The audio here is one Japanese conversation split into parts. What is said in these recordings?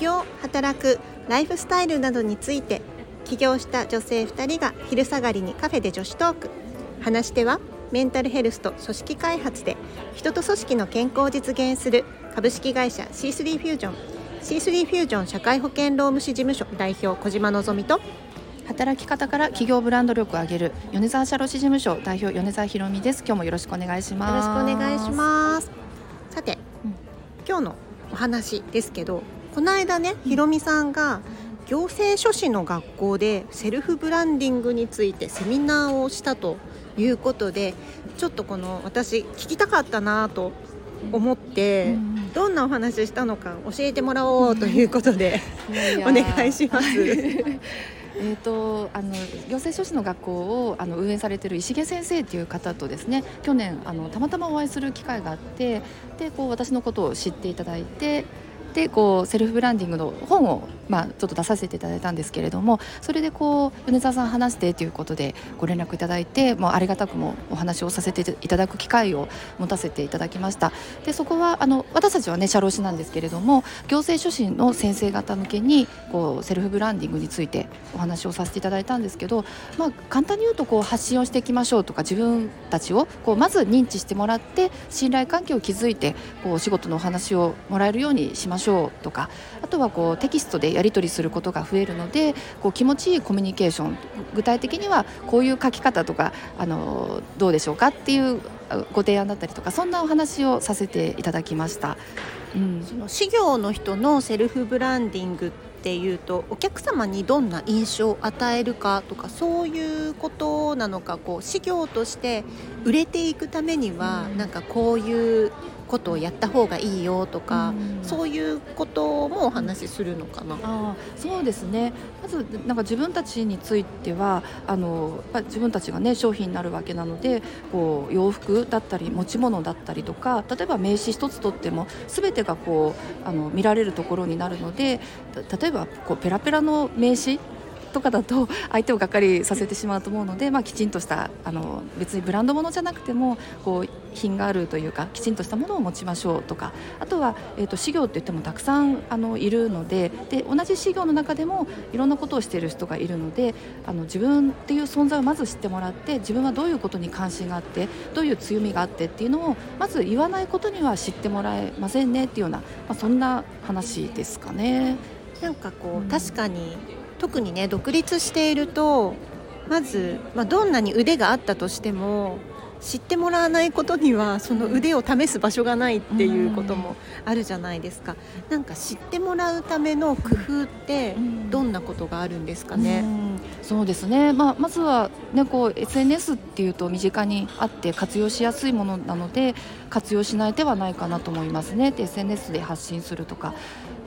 業働くライフスタイルなどについて起業した女性2人が昼下がりにカフェで女子トーク。話し手はメンタルヘルスと組織開発で人と組織の健康を実現する株式会社 C3 フュージョン。C3 フュージョン社会保険労務士事務所代表小島のぞみと働き方から企業ブランド力を上げる米沢社労士事務所代表米沢ひろみです。今日もよろしくお願いします。よろしくお願いします。さて、うん、今日のお話ですけどこの間ねひろみさんが行政書士の学校でセルフブランディングについてセミナーをしたということでちょっとこの私聞きたかったなと思って、どんなお話したのか教えてもらおうということで、お願いします。えーと、あの行政書士の学校をあの運営されている石毛先生という方とですね去年あのたまたまお会いする機会があってでこう私のことを知っていただいてでこうセルフブランディングの本をまあ、ちょっと出させていただいたんですけれどもそれでこう米沢さん話してということでご連絡いただいてもうありがたくもお話をさせていただく機会を持たせていただきました。でそこはあの私たちはね社労士なんですけれども行政書士の先生方向けにこうセルフブランディングについてお話をさせていただいたんですけど、まあ、簡単に言うとこう発信をしていきましょうとか自分たちをこうまず認知してもらって信頼関係を築いてこう仕事のお話をもらえるようにしましょう。とかあとはこうテキストでやり取りすることが増えるのでこう気持ちいいコミュニケーション具体的にはこういう書き方とかあのどうでしょうかっていうご提案だったりとかそんなお話をさせていただきました。うん、その事業の人のセルフブランディングっていうとお客様にどんな印象を与えるかとかそういうことなのかこう事業として売れていくためには、うん、なんかこういうことをやった方がいいよとか、うん、そういうこともお話しするのかな。あそうですねまずなんか自分たちについてはあの自分たちがね商品になるわけなのでこう洋服だったり持ち物だったりとか例えば名刺一つとっても全てがこうあの見られるところになるので例えばこうペラペラの名刺とかだと相手をがっかりさせてしまうと思うので、まあ、きちんとしたあの別にブランド物じゃなくてもこう品があるというかきちんとしたものを持ちましょうとかあとは、えーと、と業って言ってもたくさんあのいるのでで同じ事業の中でもいろんなことをしている人がいるのであの自分っていう存在をまず知ってもらって自分はどういうことに関心があってどういう強みがあってっていうのをまず言わないことには知ってもらえませんねっていうような、まあ、そんな話ですかね。なんかこう、うん、確かに特にね独立しているとまず、まあ、どんなに腕があったとしても知ってもらわないことにはその腕を試す場所がないっていうこともあるじゃないですか、うん、なんか知ってもらうための工夫ってどんなことがあるんですかね、うん、そうですね、まあ、まずは、ね、こう SNS っていうと身近にあって活用しやすいものなので活用しない手はないかなと思いますね。で SNS で発信するとか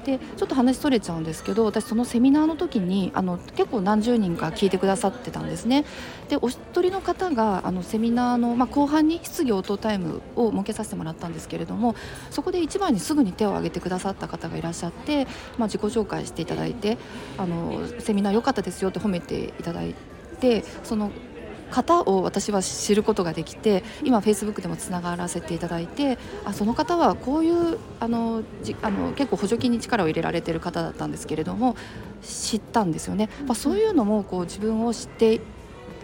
でちょっと話それちゃうんですけど私そのセミナーの時にあの結構何十人か聞いてくださってたんですね。でお一人の方があのセミナーの、まあ、後半に質疑応答タイムを設けさせてもらったんですけれどもそこで一番にすぐに手を挙げてくださった方がいらっしゃって、まあ、自己紹介していただいてあのセミナー良かったですよって褒めていただいてその方を私は知ることができて今フェイスブックでもつながらせていただいてあその方はこういうあのじあの結構補助金に力を入れられている方だったんですけれども知ったんですよね、まあ、そういうのもこう自分を知って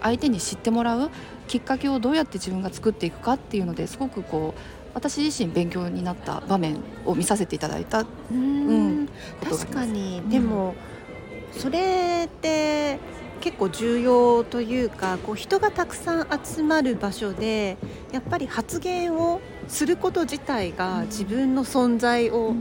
相手に知ってもらうきっかけをどうやって自分が作っていくかっていうのですごくこう私自身勉強になった場面を見させていただいた、うん、確かに、でも、それって結構重要というかこう人がたくさん集まる場所でやっぱり発言をすること自体が自分の存在を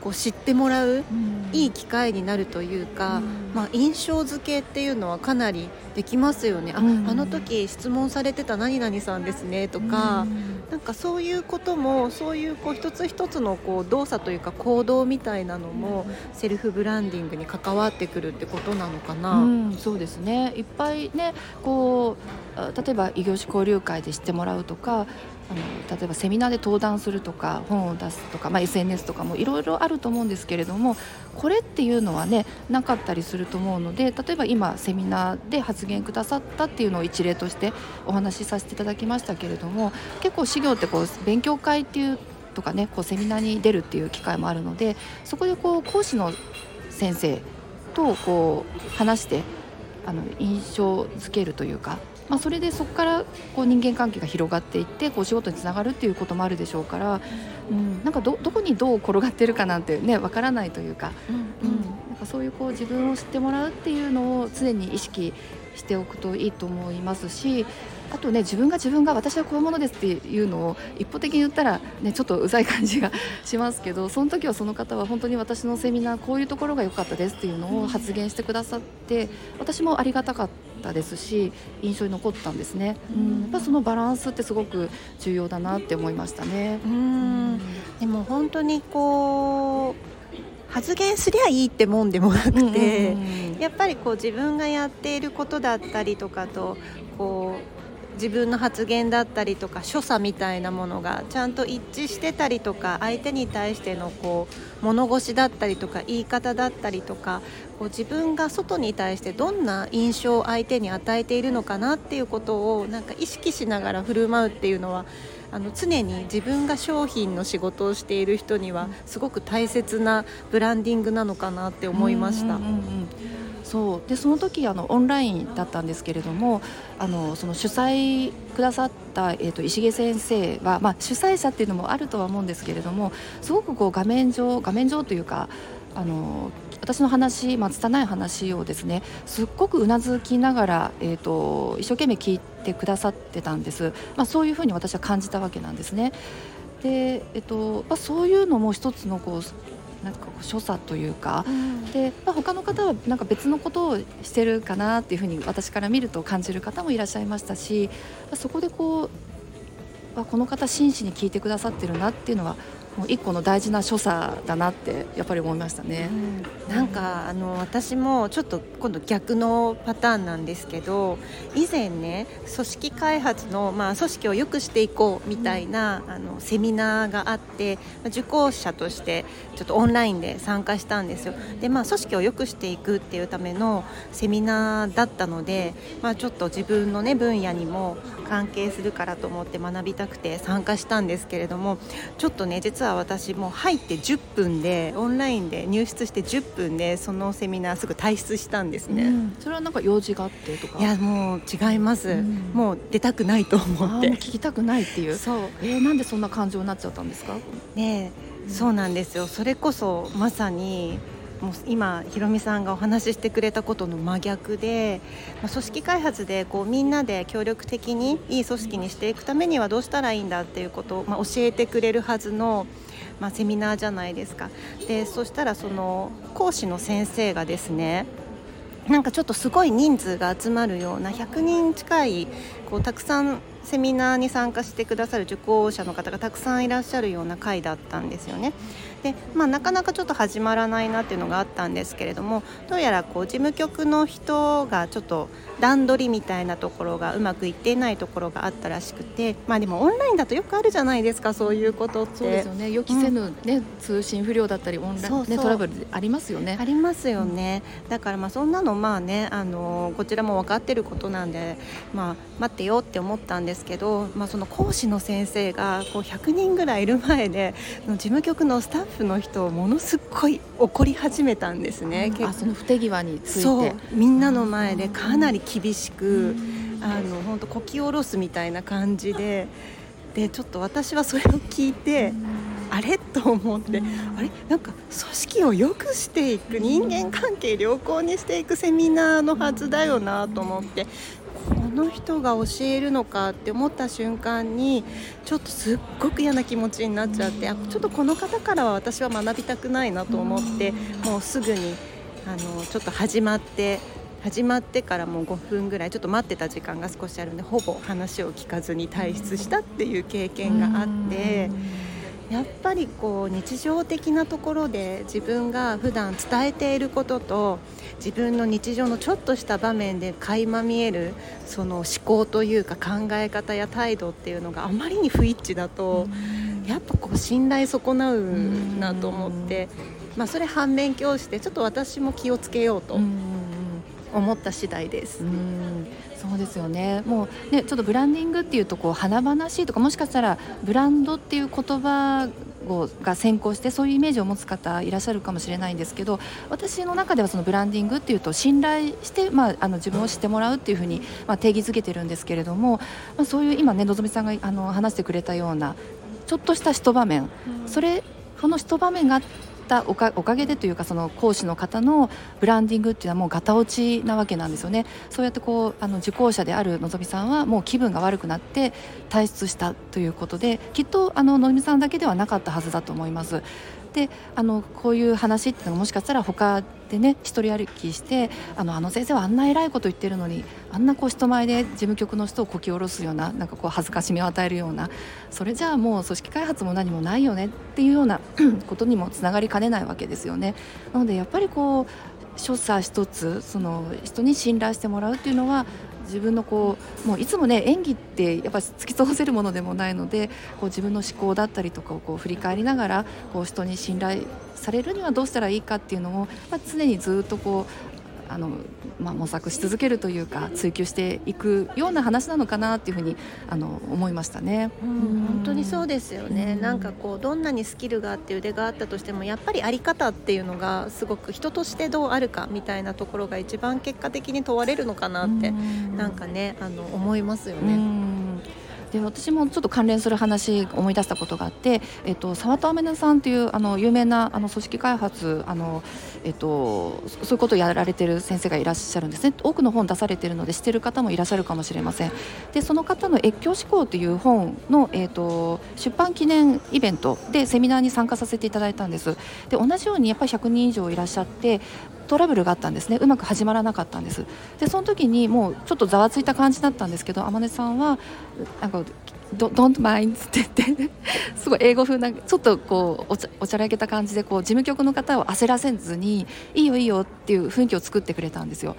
こう知ってもらういい機会になるというか、まあ、印象付けっていうのはかなりできますよね、ああの時質問されてた何々さんですねとか、なんかそういうこともそういうこう一つ一つのこう動作というか行動みたいなのもセルフブランディングに関わってくるってことなのかな。うん、そうですね。いっぱいねこう例えば異業種交流会で知ってもらうとかあの例えばセミナーで登壇するとか本を出すとか、まあ、SNS とかもいろいろあると思うんですけれどもこれっていうのはねなかったりすると思うので例えば今セミナーで発言くださったっていうのを一例としてお話しさせていただきましたけれども結構資料ってこう勉強会っていうとかねこうセミナーに出るっていう機会もあるのでそこでこう講師の先生とこう話してあの印象づけるというか、まあ、それでそこからこう人間関係が広がっていってこう仕事につながるっていうこともあるでしょうから、うん、なんかどどこにどう転がってるかなんてねわからないというか、うん、うん、なんかそういうこう自分を知ってもらうっていうのを常に意識しておくといいと思いますしあとね自分が自分が私はこういうものですっていうのを一方的に言ったら、ね、ちょっとうざい感じがしますけどその時はその方は本当に私のセミナーこういうところが良かったですっていうのを発言してくださって私もありがたかったですし印象に残ったんですね、うん、やっぱそのバランスってすごく重要だなって思いましたね。うん。でも本当にこう発言すりゃいいってもんでもなくて、やっぱりこう自分がやっていることだったりとかとこう自分の発言だったりとか所作みたいなものがちゃんと一致してたりとか相手に対してのこう物腰だったりとか言い方だったりとかこう自分が外に対してどんな印象を相手に与えているのかなっていうことをなんか意識しながら振る舞うっていうのはあの常に自分が商品の仕事をしている人にはすごく大切なブランディングなのかなって思いました。うんうんうんそうでその時あのオンラインだったんですけれどもあのその主催くださった、えーと、石毛先生は、まあ、主催者っていうのもあるとは思うんですけれどもすごくこう画面上画面上というかあの私の話、まあ、拙い話をですねすっごくうなずきながら、えーと、一生懸命聞いてくださってたんです、まあ、そういうふうに私は感じたわけなんですね。でえっとまあ、そういうのも一つのこうなんかこう所作というか、うん、で、まあ、他の方はなんか別のことをしてるかなっていうふうに私から見ると感じる方もいらっしゃいましたしそこでこうこの方真摯に聞いてくださってるなっていうのはもう一個の大事な所作だなってやっぱり思いましたね、うん、なんかあの私もちょっと今度逆のパターンなんですけど以前ね組織開発の、まあ、組織を良くしていこうみたいな、うん、あのセミナーがあって受講者としてちょっとオンラインで参加したんですよ。で、まあ、組織を良くしていくっていうためのセミナーだったので、まあ、ちょっと自分の、ね、分野にも関係するからと思って学びたくて参加したんですけれどもちょっとね実は私もう入って10分でオンラインで入室して10分でそのセミナーすぐ退出したんですね、うん、それはなんか用事があってとか？いやもう違います、うん、もう出たくないと思って。聞きたくないっていう？そう。えー、なんでそんな感情になっちゃったんですか？ねそうなんですよ。それこそまさにもう今ひろみさんがお話ししてくれたことの真逆で、ま、組織開発でこうみんなで協力的にいい組織にしていくためにはどうしたらいいんだっていうことを、まあ、教えてくれるはずの、まあ、セミナーじゃないですかでそしたらその講師の先生がですねなんかちょっとすごい人数が集まるような100人近いこうたくさんセミナーに参加してくださる受講者の方がたくさんいらっしゃるような会だったんですよね。で、まあ、なかなかちょっと始まらないなっていうのがあったんですけれどもどうやらこう事務局の人がちょっと段取りみたいなところがうまくいっていないところがあったらしくてまあでもオンラインだとよくあるじゃないですかそういうことって。そうですよね。予期せぬね、うん、通信不良だったりオンライン、ね、トラブルありますよね。ありますよね、うん、だからまあそんなのまあねあのこちらも分かってることなんでまあ待ってよって思ったんですけど、まあ、その講師の先生がこう100人ぐらいいる前で事務局のスタッフの人をものすごい怒り始めたんですね、うん、あその不手際について。みんなの前でかなり厳しく、あの本当こき下ろすみたいな感じででちょっと私はそれを聞いて。あれ？と思って、あれ？なんか組織を良くしていく人間関係良好にしていくセミナーのはずだよなと思ってここの人が教えるのかって思った瞬間にちょっとすっごく嫌な気持ちになっちゃってあちょっとこの方からは私は学びたくないなと思ってもうすぐにあのちょっと始まって始まってからもう5分ぐらいちょっと待ってた時間が少しあるんでほぼ話を聞かずに退出したっていう経験があってやっぱりこう日常的なところで自分が普段伝えていることと自分の日常のちょっとした場面で垣間見えるその思考というか考え方や態度っていうのがあまりに不一致だとやっぱこう信頼損なうなと思って、まあ、それ反面教師でちょっと私も気をつけようと。思った次第です。うんそうですよね。もうねちょっとブランディングっていうとこう華々しいとかもしかしたらブランドっていう言葉が先行してそういうイメージを持つ方いらっしゃるかもしれないんですけど私の中ではそのブランディングっていうと信頼して、まあ、あの自分を知ってもらうっていうふうに、まあ、定義づけてるんですけれども、まあ、そういう今ねのぞみさんがあの話してくれたようなちょっとした一場面、うん、それこの一場面がたおかげでというかその講師の方のブランディングっていうのはもうガタ落ちなわけなんですよね。そうやってこうあの受講者であるのぞみさんはもう気分が悪くなって退出したということできっとあののぞみさんだけではなかったはずだと思います。であのこういう話っていうのがもしかしたら他でね一人歩きしてあのあの先生はあんな偉いこと言ってるのにあんなこう人前で事務局の人をこき下ろすようななんかこう恥ずかしみを与えるようなそれじゃあもう組織開発も何もないよねっていうような ことにもつながりかねないわけですよね。なのでやっぱりこう所作一つその人に信頼してもらうっていうのは自分のこうもういつもね演技ってやっぱ突き通せるものでもないのでこう自分の思考だったりとかをこう振り返りながらこう人に信頼されるにはどうしたらいいかっていうのを、まあ、常にずっとこうあの、まあ、模索し続けるというか追求していくような話なのかなっていうふうにあの思いましたね、うん、本当にそうですよね、ん、なんかこうどんなにスキルがあって腕があったとしてもやっぱりあり方っていうのがすごく人としてどうあるかみたいなところが一番結果的に問われるのかなって、ん、なんかねあの思いますよね。で私もちょっと関連する話思い出したことがあって、えっと、沢田雨音さんというあの有名なあの組織開発あの、えっと、そういうことをやられている先生がいらっしゃるんですね。多くの本出されているので知っている方もいらっしゃるかもしれません。でその方の「越境思考」という本の、えっと、出版記念イベントでセミナーに参加させていただいたんです。で同じようにやっぱり100人以上いらっしゃってトラブルがあったんですね。うまく始まらなかったんです。でその時にもうちょっとざわついた感じだったんですけど天音さんはなんか「Don't mind」って言って すごい英語風なちょっとこうおちゃおちゃらけた感じでこう事務局の方を焦らせずに「いいよいいよ」っていう雰囲気を作ってくれたんですよ。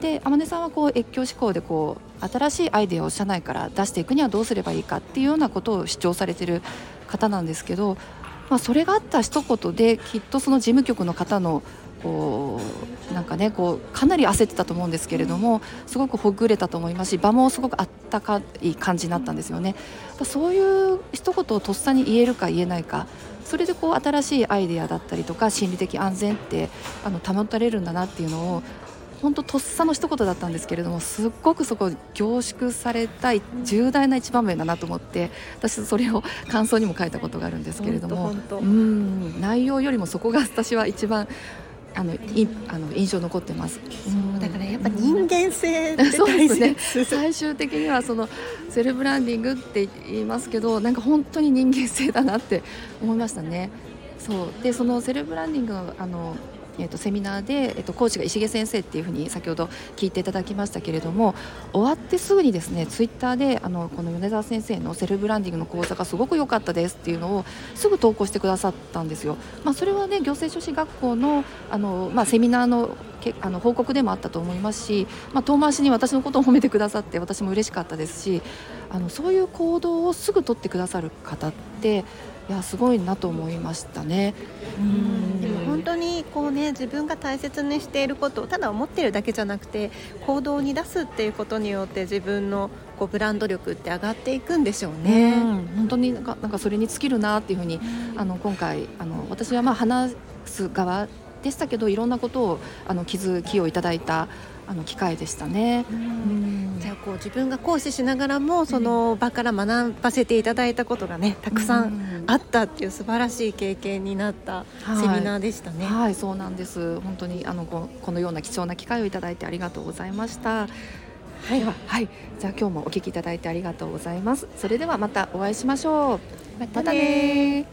で天音さんはこう越境思考でこう新しいアイデアを社内から出していくにはどうすればいいかっていうようなことを主張されてる方なんですけど、まあ、それがあった一言できっとその事務局の方のこうなんかねこうかなり焦ってたと思うんですけれどもすごくほぐれたと思いますし場もすごくあったかい感じになったんですよね。そういう一言をとっさに言えるか言えないかそれでこう新しいアイデアだったりとか心理的安全ってあの保たれるんだなっていうのを本当とっさの一言だったんですけれどもすっごくそこ凝縮された重大な一場面だなと思って私それを感想にも書いたことがあるんですけれどもうん内容よりもそこが私は一番あのいあの印象残ってます。だからやっぱ人間性って大事ね。最終的にはそのセルブランディングって言いますけど、なんか本当に人間性だなって思いましたね。そうでそのセルブランディングあのえーと、セミナーで、えーと、講師が石毛先生っていうふうに先ほど聞いていただきましたけれども終わってすぐにですねツイッターであのこの米沢先生のセルブランディングの講座がすごく良かったですっていうのをすぐ投稿してくださったんですよ。まあ、それはね行政書士学校のあの、まあ、セミナーのけあの報告でもあったと思いますし、まあ、遠回しに私のことを褒めてくださって私も嬉しかったですしあのそういう行動をすぐ取ってくださる方っていやすごいなと思いましたね。うんでも本当にこうね自分が大切にしていることをただ思っているだけじゃなくて行動に出すっていうことによって自分のこうブランド力って上がっていくんでしょうね。うん、本当になんかなんかそれに尽きるなっていうふうに、あの今回あの私はまあ話す側でしたけどいろんなことをあの気づきをいただいたあの機会でしたね。じゃあこう自分が講師しながらもその場から学ばせていただいたことがねたくさんあったっていう素晴らしい経験になったセミナーでしたね。はい、はい、そうなんです。本当にあのここのような貴重な機会をいただいてありがとうございました。はい、はい、じゃあ今日もお聞きいただいてありがとうございます。それではまたお会いしましょう。またね